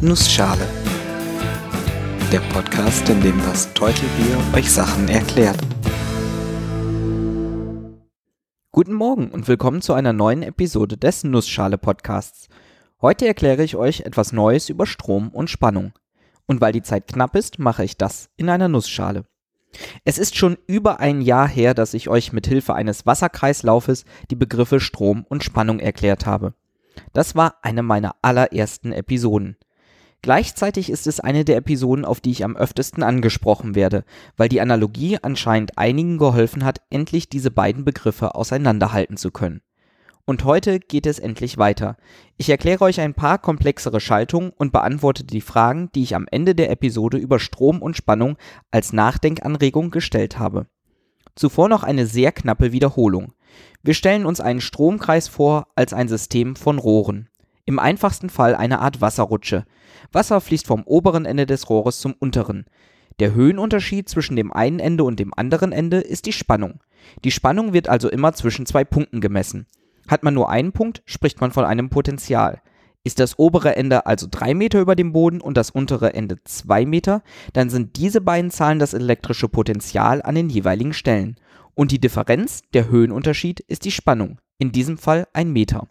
Nussschale. Der Podcast, in dem das Teutelbier euch Sachen erklärt. Guten Morgen und willkommen zu einer neuen Episode des Nussschale Podcasts. Heute erkläre ich euch etwas Neues über Strom und Spannung. Und weil die Zeit knapp ist, mache ich das in einer Nussschale. Es ist schon über ein Jahr her, dass ich euch mit Hilfe eines Wasserkreislaufes die Begriffe Strom und Spannung erklärt habe. Das war eine meiner allerersten Episoden. Gleichzeitig ist es eine der Episoden, auf die ich am öftesten angesprochen werde, weil die Analogie anscheinend einigen geholfen hat, endlich diese beiden Begriffe auseinanderhalten zu können. Und heute geht es endlich weiter. Ich erkläre euch ein paar komplexere Schaltungen und beantworte die Fragen, die ich am Ende der Episode über Strom und Spannung als Nachdenkanregung gestellt habe. Zuvor noch eine sehr knappe Wiederholung. Wir stellen uns einen Stromkreis vor als ein System von Rohren. Im einfachsten Fall eine Art Wasserrutsche. Wasser fließt vom oberen Ende des Rohres zum unteren. Der Höhenunterschied zwischen dem einen Ende und dem anderen Ende ist die Spannung. Die Spannung wird also immer zwischen zwei Punkten gemessen. Hat man nur einen Punkt, spricht man von einem Potential. Ist das obere Ende also 3 Meter über dem Boden und das untere Ende 2 Meter, dann sind diese beiden Zahlen das elektrische Potential an den jeweiligen Stellen. Und die Differenz, der Höhenunterschied, ist die Spannung, in diesem Fall ein Meter.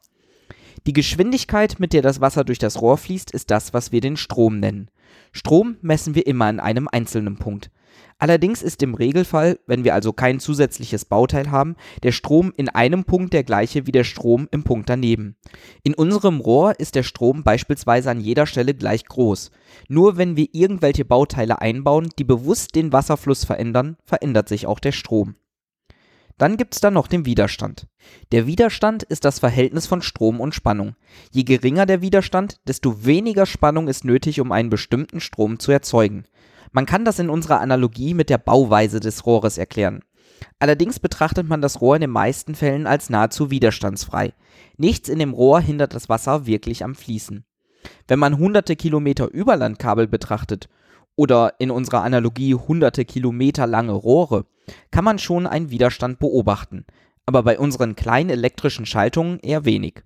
Die Geschwindigkeit, mit der das Wasser durch das Rohr fließt, ist das, was wir den Strom nennen. Strom messen wir immer an einem einzelnen Punkt. Allerdings ist im Regelfall, wenn wir also kein zusätzliches Bauteil haben, der Strom in einem Punkt der gleiche wie der Strom im Punkt daneben. In unserem Rohr ist der Strom beispielsweise an jeder Stelle gleich groß. Nur wenn wir irgendwelche Bauteile einbauen, die bewusst den Wasserfluss verändern, verändert sich auch der Strom. Dann gibt es da noch den Widerstand. Der Widerstand ist das Verhältnis von Strom und Spannung. Je geringer der Widerstand, desto weniger Spannung ist nötig, um einen bestimmten Strom zu erzeugen. Man kann das in unserer Analogie mit der Bauweise des Rohres erklären. Allerdings betrachtet man das Rohr in den meisten Fällen als nahezu widerstandsfrei. Nichts in dem Rohr hindert das Wasser wirklich am Fließen. Wenn man hunderte Kilometer Überlandkabel betrachtet oder in unserer Analogie hunderte Kilometer lange Rohre, kann man schon einen Widerstand beobachten, aber bei unseren kleinen elektrischen Schaltungen eher wenig.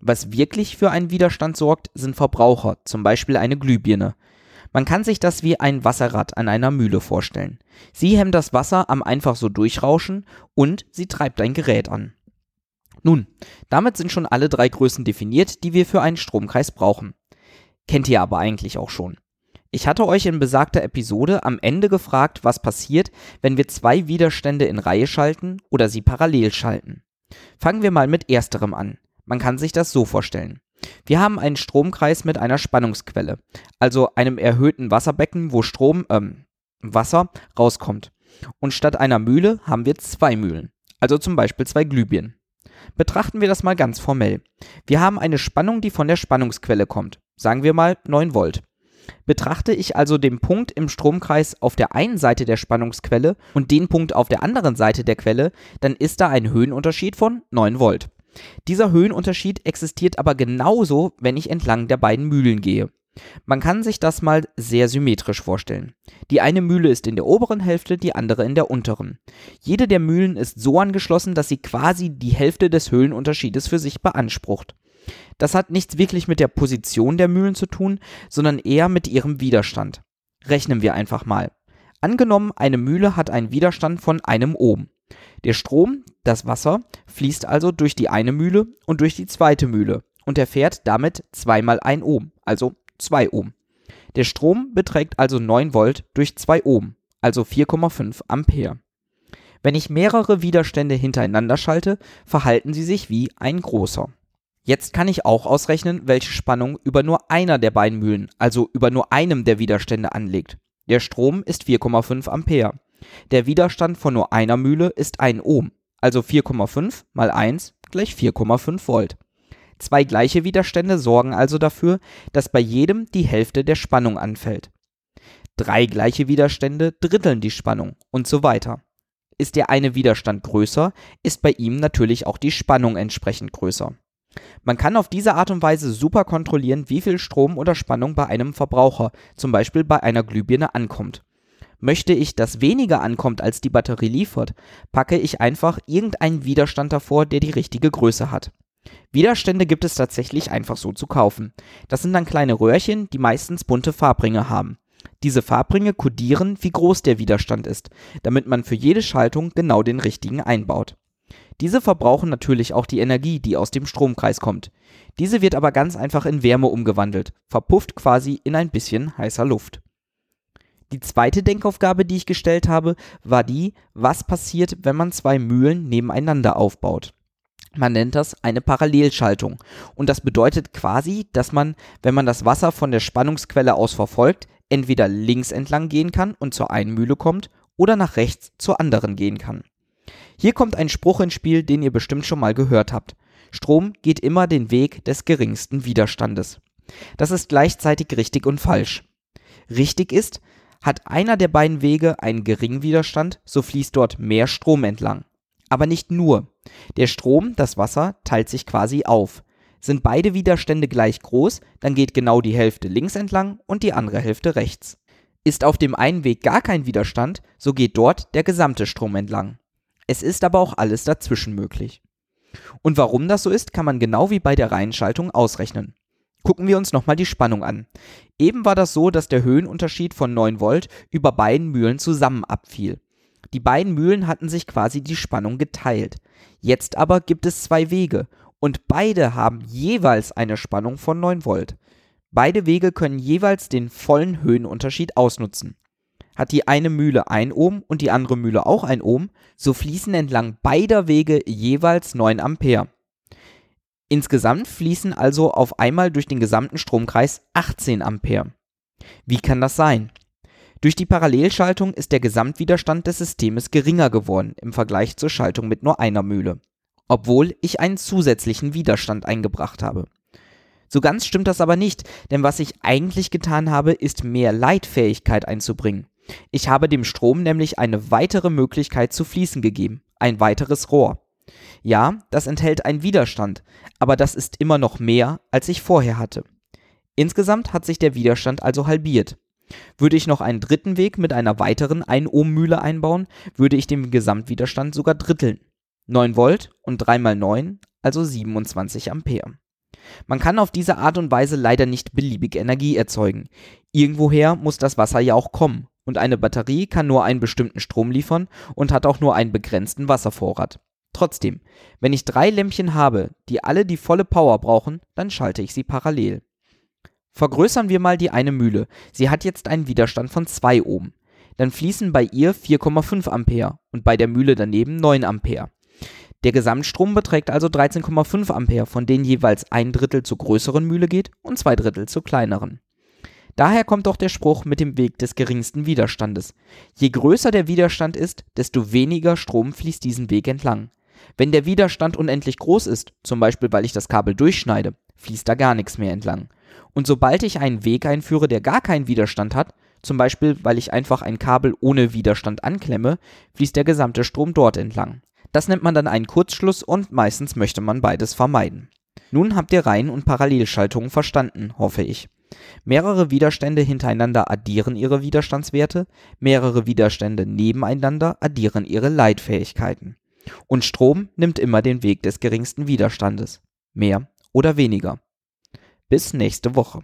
Was wirklich für einen Widerstand sorgt, sind Verbraucher, zum Beispiel eine Glühbirne. Man kann sich das wie ein Wasserrad an einer Mühle vorstellen. Sie hemmt das Wasser am einfach so durchrauschen und sie treibt ein Gerät an. Nun, damit sind schon alle drei Größen definiert, die wir für einen Stromkreis brauchen. Kennt ihr aber eigentlich auch schon. Ich hatte euch in besagter Episode am Ende gefragt, was passiert, wenn wir zwei Widerstände in Reihe schalten oder sie parallel schalten. Fangen wir mal mit ersterem an. Man kann sich das so vorstellen. Wir haben einen Stromkreis mit einer Spannungsquelle, also einem erhöhten Wasserbecken, wo Strom, ähm, Wasser rauskommt. Und statt einer Mühle haben wir zwei Mühlen, also zum Beispiel zwei Glühbirnen. Betrachten wir das mal ganz formell. Wir haben eine Spannung, die von der Spannungsquelle kommt. Sagen wir mal 9 Volt. Betrachte ich also den Punkt im Stromkreis auf der einen Seite der Spannungsquelle und den Punkt auf der anderen Seite der Quelle, dann ist da ein Höhenunterschied von 9 Volt. Dieser Höhenunterschied existiert aber genauso, wenn ich entlang der beiden Mühlen gehe. Man kann sich das mal sehr symmetrisch vorstellen. Die eine Mühle ist in der oberen Hälfte, die andere in der unteren. Jede der Mühlen ist so angeschlossen, dass sie quasi die Hälfte des Höhenunterschiedes für sich beansprucht. Das hat nichts wirklich mit der Position der Mühlen zu tun, sondern eher mit ihrem Widerstand. Rechnen wir einfach mal. Angenommen, eine Mühle hat einen Widerstand von einem Ohm. Der Strom, das Wasser, fließt also durch die eine Mühle und durch die zweite Mühle und erfährt damit zweimal ein Ohm, also 2 Ohm. Der Strom beträgt also 9 Volt durch 2 Ohm, also 4,5 Ampere. Wenn ich mehrere Widerstände hintereinander schalte, verhalten sie sich wie ein großer. Jetzt kann ich auch ausrechnen, welche Spannung über nur einer der beiden Mühlen, also über nur einem der Widerstände anlegt. Der Strom ist 4,5 Ampere. Der Widerstand von nur einer Mühle ist 1 Ohm, also 4,5 mal 1 gleich 4,5 Volt. Zwei gleiche Widerstände sorgen also dafür, dass bei jedem die Hälfte der Spannung anfällt. Drei gleiche Widerstände dritteln die Spannung und so weiter. Ist der eine Widerstand größer, ist bei ihm natürlich auch die Spannung entsprechend größer. Man kann auf diese Art und Weise super kontrollieren, wie viel Strom oder Spannung bei einem Verbraucher, zum Beispiel bei einer Glühbirne, ankommt. Möchte ich, dass weniger ankommt, als die Batterie liefert, packe ich einfach irgendeinen Widerstand davor, der die richtige Größe hat. Widerstände gibt es tatsächlich einfach so zu kaufen. Das sind dann kleine Röhrchen, die meistens bunte Farbringe haben. Diese Farbringe kodieren, wie groß der Widerstand ist, damit man für jede Schaltung genau den richtigen einbaut. Diese verbrauchen natürlich auch die Energie, die aus dem Stromkreis kommt. Diese wird aber ganz einfach in Wärme umgewandelt, verpufft quasi in ein bisschen heißer Luft. Die zweite Denkaufgabe, die ich gestellt habe, war die, was passiert, wenn man zwei Mühlen nebeneinander aufbaut. Man nennt das eine Parallelschaltung. Und das bedeutet quasi, dass man, wenn man das Wasser von der Spannungsquelle aus verfolgt, entweder links entlang gehen kann und zur einen Mühle kommt oder nach rechts zur anderen gehen kann. Hier kommt ein Spruch ins Spiel, den ihr bestimmt schon mal gehört habt. Strom geht immer den Weg des geringsten Widerstandes. Das ist gleichzeitig richtig und falsch. Richtig ist, hat einer der beiden Wege einen geringen Widerstand, so fließt dort mehr Strom entlang. Aber nicht nur. Der Strom, das Wasser, teilt sich quasi auf. Sind beide Widerstände gleich groß, dann geht genau die Hälfte links entlang und die andere Hälfte rechts. Ist auf dem einen Weg gar kein Widerstand, so geht dort der gesamte Strom entlang. Es ist aber auch alles dazwischen möglich. Und warum das so ist, kann man genau wie bei der Reihenschaltung ausrechnen. Gucken wir uns nochmal die Spannung an. Eben war das so, dass der Höhenunterschied von 9 Volt über beiden Mühlen zusammen abfiel. Die beiden Mühlen hatten sich quasi die Spannung geteilt. Jetzt aber gibt es zwei Wege und beide haben jeweils eine Spannung von 9 Volt. Beide Wege können jeweils den vollen Höhenunterschied ausnutzen. Hat die eine Mühle 1 Ohm und die andere Mühle auch 1 Ohm, so fließen entlang beider Wege jeweils 9 Ampere. Insgesamt fließen also auf einmal durch den gesamten Stromkreis 18 Ampere. Wie kann das sein? Durch die Parallelschaltung ist der Gesamtwiderstand des Systems geringer geworden im Vergleich zur Schaltung mit nur einer Mühle, obwohl ich einen zusätzlichen Widerstand eingebracht habe. So ganz stimmt das aber nicht, denn was ich eigentlich getan habe, ist mehr Leitfähigkeit einzubringen. Ich habe dem Strom nämlich eine weitere Möglichkeit zu fließen gegeben, ein weiteres Rohr. Ja, das enthält einen Widerstand, aber das ist immer noch mehr, als ich vorher hatte. Insgesamt hat sich der Widerstand also halbiert. Würde ich noch einen dritten Weg mit einer weiteren 1 Ohm Mühle einbauen, würde ich den Gesamtwiderstand sogar dritteln. 9 Volt und 3 mal 9, also 27 Ampere. Man kann auf diese Art und Weise leider nicht beliebig Energie erzeugen. Irgendwoher muss das Wasser ja auch kommen, und eine Batterie kann nur einen bestimmten Strom liefern und hat auch nur einen begrenzten Wasservorrat. Trotzdem, wenn ich drei Lämpchen habe, die alle die volle Power brauchen, dann schalte ich sie parallel. Vergrößern wir mal die eine Mühle. Sie hat jetzt einen Widerstand von 2 Ohm. Dann fließen bei ihr 4,5 Ampere und bei der Mühle daneben 9 Ampere. Der Gesamtstrom beträgt also 13,5 Ampere, von denen jeweils ein Drittel zur größeren Mühle geht und zwei Drittel zur kleineren. Daher kommt auch der Spruch mit dem Weg des geringsten Widerstandes. Je größer der Widerstand ist, desto weniger Strom fließt diesen Weg entlang. Wenn der Widerstand unendlich groß ist, zum Beispiel weil ich das Kabel durchschneide, fließt da gar nichts mehr entlang. Und sobald ich einen Weg einführe, der gar keinen Widerstand hat, zum Beispiel weil ich einfach ein Kabel ohne Widerstand anklemme, fließt der gesamte Strom dort entlang. Das nennt man dann einen Kurzschluss und meistens möchte man beides vermeiden. Nun habt ihr Reihen- und Parallelschaltungen verstanden, hoffe ich. Mehrere Widerstände hintereinander addieren ihre Widerstandswerte, mehrere Widerstände nebeneinander addieren ihre Leitfähigkeiten. Und Strom nimmt immer den Weg des geringsten Widerstandes. Mehr oder weniger. Bis nächste Woche.